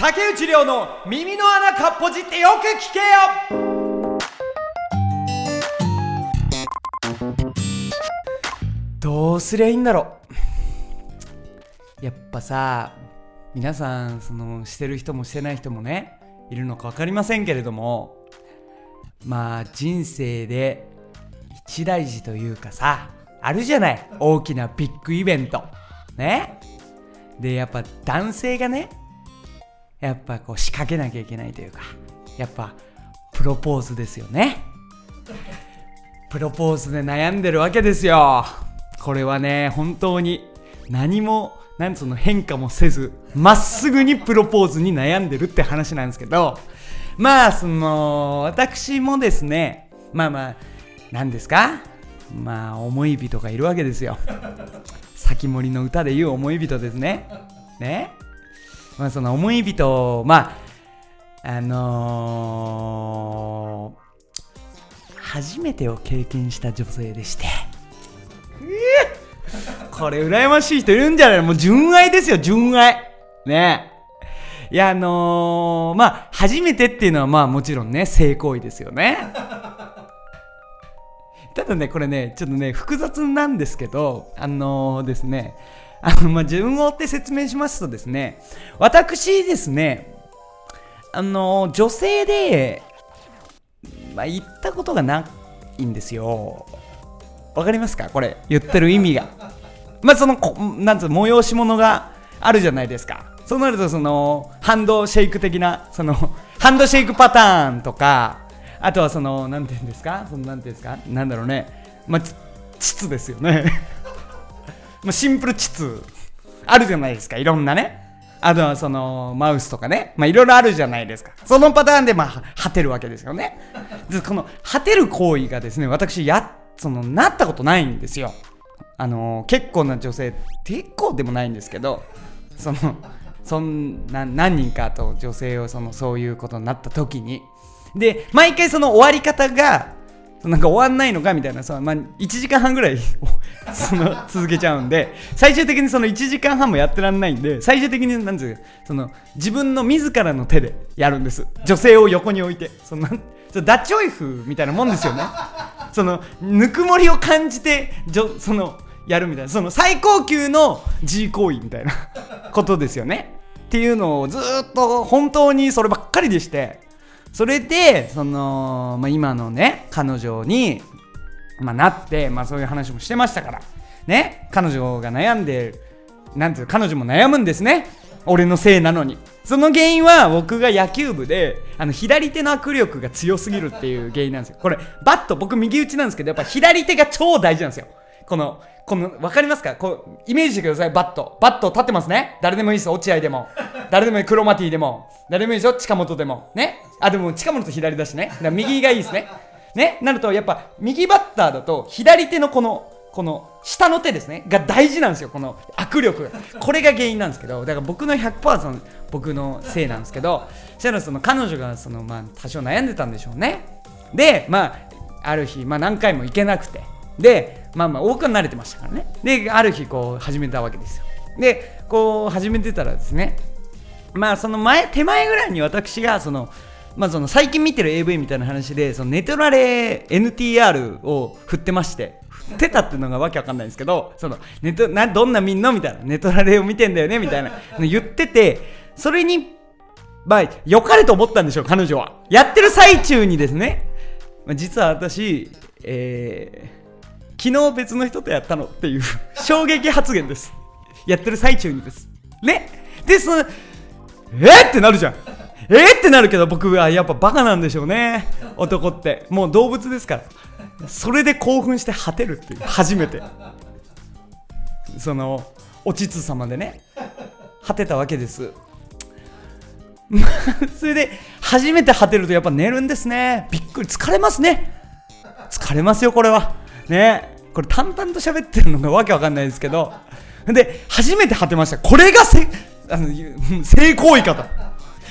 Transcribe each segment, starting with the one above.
竹内涼の耳の穴かっぽじってよく聞けよ。どうすりゃいいんだろう。やっぱさ皆さんそのしてる人もしてない人もねいるのか分かりませんけれどもまあ人生で一大事というかさあるじゃない。大きなビッグイベント。ね。でやっぱ男性がねやっぱこう仕掛けなきゃいけないというかやっぱプロポーズですよね。プロポーズで悩んでるわけですよ。これはね本当に何もなんその変化もせずまっすぐにプロポーズに悩んでるって話なんですけどまあその私もですねまあまあ何ですか？まあ思い人がいるわけですよ。先森の歌で言う思い人ですね。ね？まあその思い人をまああのー初めてを経験した女性でして。これ羨ましい人いるんじゃない？もう純愛ですよ純愛。ね。いやあのー、まあ初めてっていうのはまあもちろんね性行為ですよね。ただねこれねちょっとね複雑なんですけどあのー、ですねあのまあ順を追って説明しますとですね私ですねあの、女性でまあ言ったことがないんですよ。わかりますか？これ言ってる意味が。まあそのなんつう催し物があるじゃないですか。そうなるとそのハンドシェイク的なそのハンドシェイクパターンとかあとはそのなんていうんですか？そのなんていうんですか？なんだろうね。まあ膣ですよね。まあシンプル膣あるじゃないですかいろんなね。あとはそのマウスとかね。まあいろいろあるじゃないですか。そのパターンでまあ果てるわけですよね。でこの果てる行為がですね私やそのなったことないんですよ。あの結構な女性結構でもないんですけどそのそんな何人かと女性をそのそういうことになった時に。で毎回その終わり方がなんか終わんないのかみたいなその、まあ、1時間半ぐらい その続けちゃうんで最終的にその1時間半もやってらんないんで最終的になんいうその自分の自らの手でやるんです。女性を横に置いて。そのダッチオイフみたいなもんですよね。そのぬくもりを感じてじょそのやるみたいな。その最高級の G 行為みたいなことですよね。っていうのをずっと本当にそればっかりでして。それでその、まあ、今のね彼女に、まあ、なって、まあ、そういう話もしてましたから。ね彼女が悩んでなんていう彼女も悩むんですね。俺のせいなのに。その原因は僕が野球部であの左手の握力が強すぎるっていう原因なんですよ。これバット僕右打ちなんですけどやっぱ左手が超大事なんですよ。このこの分かりますか？こうイメージしてください。バット。バット立ってますね。誰でもいいです落合でも。誰でもいいクロマティでも。誰でもいいですよ。近本でも。ね？あでも近本と左だしね。だ右がいいですね。ね？なるとやっぱ右バッターだと左手のこのこの下の手ですね。が大事なんですよ。この握力。これが原因なんですけどだから僕の100%僕のせいなんですけどそしたらその彼女がそのまあ多少悩んでたんでしょうね。でまあある日まあ何回も行けなくて。でまあまあ多くは慣れてましたからね。である日こう始めたわけですよ。でこう始めてたらですねまあその前手前ぐらいに私がそのまあ、その最近見てる AV みたいな話でそのネトラレ NTR を振ってまして振ってたっていうのがわけわかんないんですけどそのネトなどんな見んのみたいなネトラレを見てんだよねみたいな言っててそれにまあ良かれと思ったんでしょう彼女は。やってる最中にですね、まあ、実は私、えー、昨日別の人とやったのっていう 衝撃発言です。やってる最中にです。ね。でそのえー、ってなるじゃん。えー、ってなるけど僕はやっぱバカなんでしょうね。男って。もう動物ですから。それで興奮して果てるっていう。初めて。そのおちつ様でね。果てたわけです。それで初めて果てるとやっぱ寝るんですね。びっくり。疲れますね。疲れますよこれは。ね。これ淡々と喋ってるのがわけわかんないですけど。で初めて果てました。これがせあの性行為かと。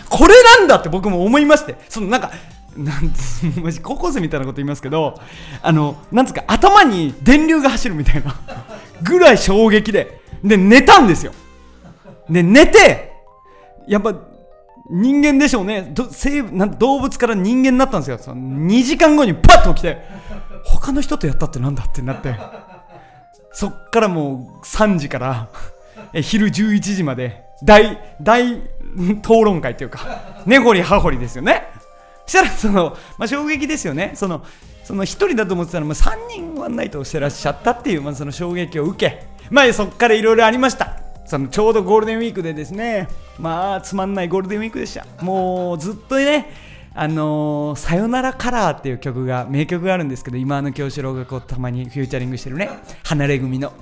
これなんだって僕も思いまして。そのなんかなん マジ高校生みたいなこと言いますけど。あのなんつうか頭に電流が走るみたいな。ぐらい衝撃で。で寝たんですよ。で寝てやっぱ人間でしょうね。生なん動物から人間になったんですよ。その2時間後にパッと起きて他の人とやったってなんだってなって。そっからもう3時から昼11時まで大大討論会というか根掘り葉掘りですよね。そしたらその、まあ、衝撃ですよね。そのその1人だと思ってたら、まあ、3人ワンナイトをしてらっしゃったっていう、まあ、その衝撃を受けまあそっからいろいろありました。そのちょうどゴールデンウィークでですねまあつまんないゴールデンウィークでした。もうずっとねあのー、さよならカラーっていう曲が名曲があるんですけど忌野清志郎がこうたまにフューチャリングしてるねハナレグミの。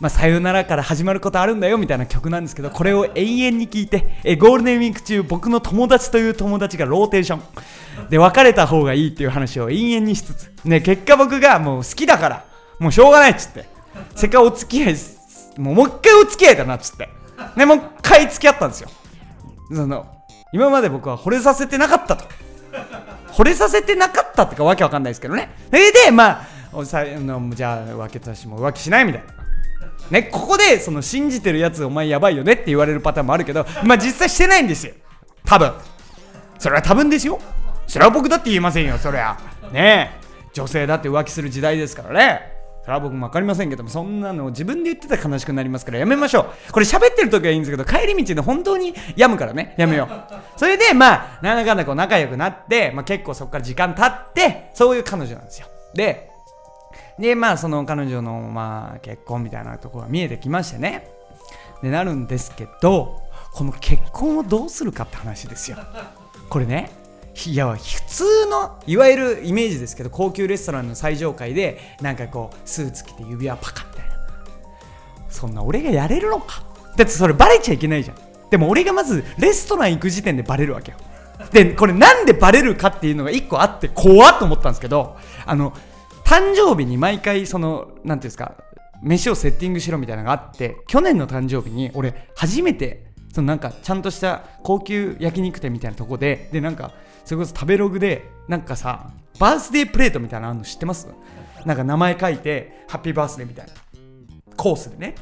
まあ、さよならから始まることあるんだよみたいな曲なんですけどこれを永遠に聴いてえゴールデンウィーク中僕の友達という友達がローテーション。で別れた方がいいっていう話を永遠にしつつ、ね、結果僕がもう好きだからもうしょうがないっつって。せっかくお付き合いもうもう一回お付き合いだなっつって。でもう一回付き合ったんですよ。その今まで僕は惚れさせてなかったと。惚れさせてなかったってかわけわかんないですけどね。それでまあおさのじゃあ浮気たしも浮気しないみたいな。ねここでその信じてるやつお前やばいよねって言われるパターンもあるけどまあ実際してないんですよ。多分。それは多分ですよ。それは僕だって言いませんよそりゃ。ね。え女性だって浮気する時代ですからね。それは僕も分かりませんけどもそんなの自分で言ってたら悲しくなりますからやめましょう。これ喋ってる時はいいんですけど帰り道で本当に病むからね。やめよう。それでまあなんだかんだこう仲良くなって、まあ、結構そこから時間経ってそういう彼女なんですよ。ででまあその彼女のまあ結婚みたいなところが見えてきましてね。でなるんですけどこの結婚をどうするかって話ですよ。これねいや普通のいわゆるイメージですけど高級レストランの最上階でなんかこうスーツ着て指輪パカみたいなそんな俺がやれるのか？だってそれバレちゃいけないじゃん。でも俺がまずレストラン行く時点でバレるわけよ。でこれなんでバレるかっていうのが1個あって怖っと思ったんですけどあの誕生日に毎回その何ていうんですか飯をセッティングしろみたいなのがあって去年の誕生日に俺初めてそのなんかちゃんとした高級焼肉店みたいなとこででなんかそれこそ食べログでなんかさバースデープレートみたいなのあるの知ってます？なんか名前書いてハッピーバースデーみたいな。コースでね。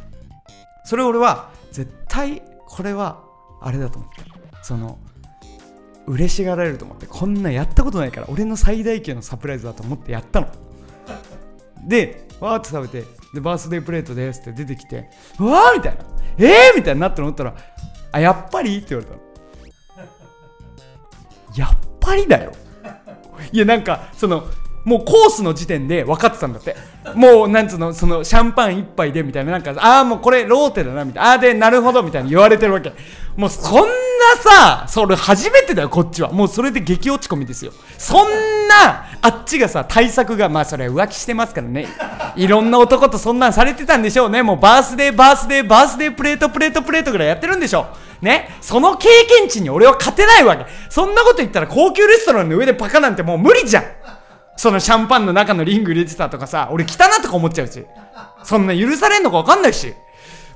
それ俺は絶対これはあれだと思ってその嬉しがられると思ってこんなやったことないから俺の最大級のサプライズだと思ってやったの。でわーって食べてでバースデープレートですって出てきてわーみたいな。えーみたいになったの思ったらあやっぱり？って言われたの。やっぱりだよ。いやなんかそのもうコースの時点で分かってたんだって。もうなんつうのそのシャンパン一杯でみたいななんかああもうこれローテだなみたいな。ああでなるほどみたいに言われてるわけ。もうそんなさそれ初めてだよこっちはもうそれで激落ち込みですよそんなあっちがさ対策がまあそれ浮気してますからねいろんな男とそんなんされてたんでしょうねもうバースデーバースデーバースデープレートプレートプレートぐらいやってるんでしょうね、その経験値に俺は勝てないわけ。そんなこと言ったら高級レストランの上でパカなんてもう無理じゃん。そのシャンパンの中のリング入れてたとかさ、俺汚なとか思っちゃうし。そんな許されんのか分かんないし。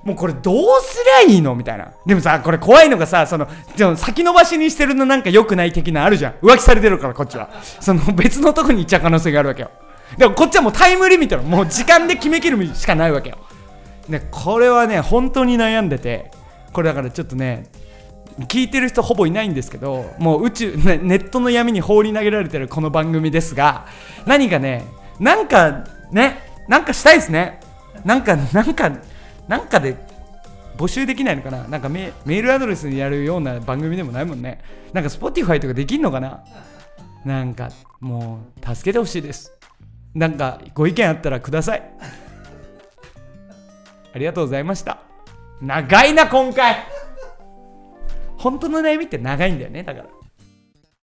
もうこれどうすりゃいいの？みたいな。でもさ、これ怖いのがさ、その、先延ばしにしてるのなんか良くない的なあるじゃん。浮気されてるから、こっちは。その別のとこに行っちゃう可能性があるわけよ。でもこっちはもうタイムリミットの、もう時間で決めきるしかないわけよ。で、これはね、本当に悩んでて、これだからちょっとね聞いてる人ほぼいないんですけどもう宇宙ネットの闇に放り投げられてるこの番組ですが何かねなんかねなんかしたいですねなんかなんかなんかで募集できないのかな？なんかメールアドレスにやるような番組でもないもんね。なんか Spotify とかできんのかな？なんかもう助けてほしいです。なんかご意見あったらください。ありがとうございました。長いな今回。本当の悩みって長いんだよねだから。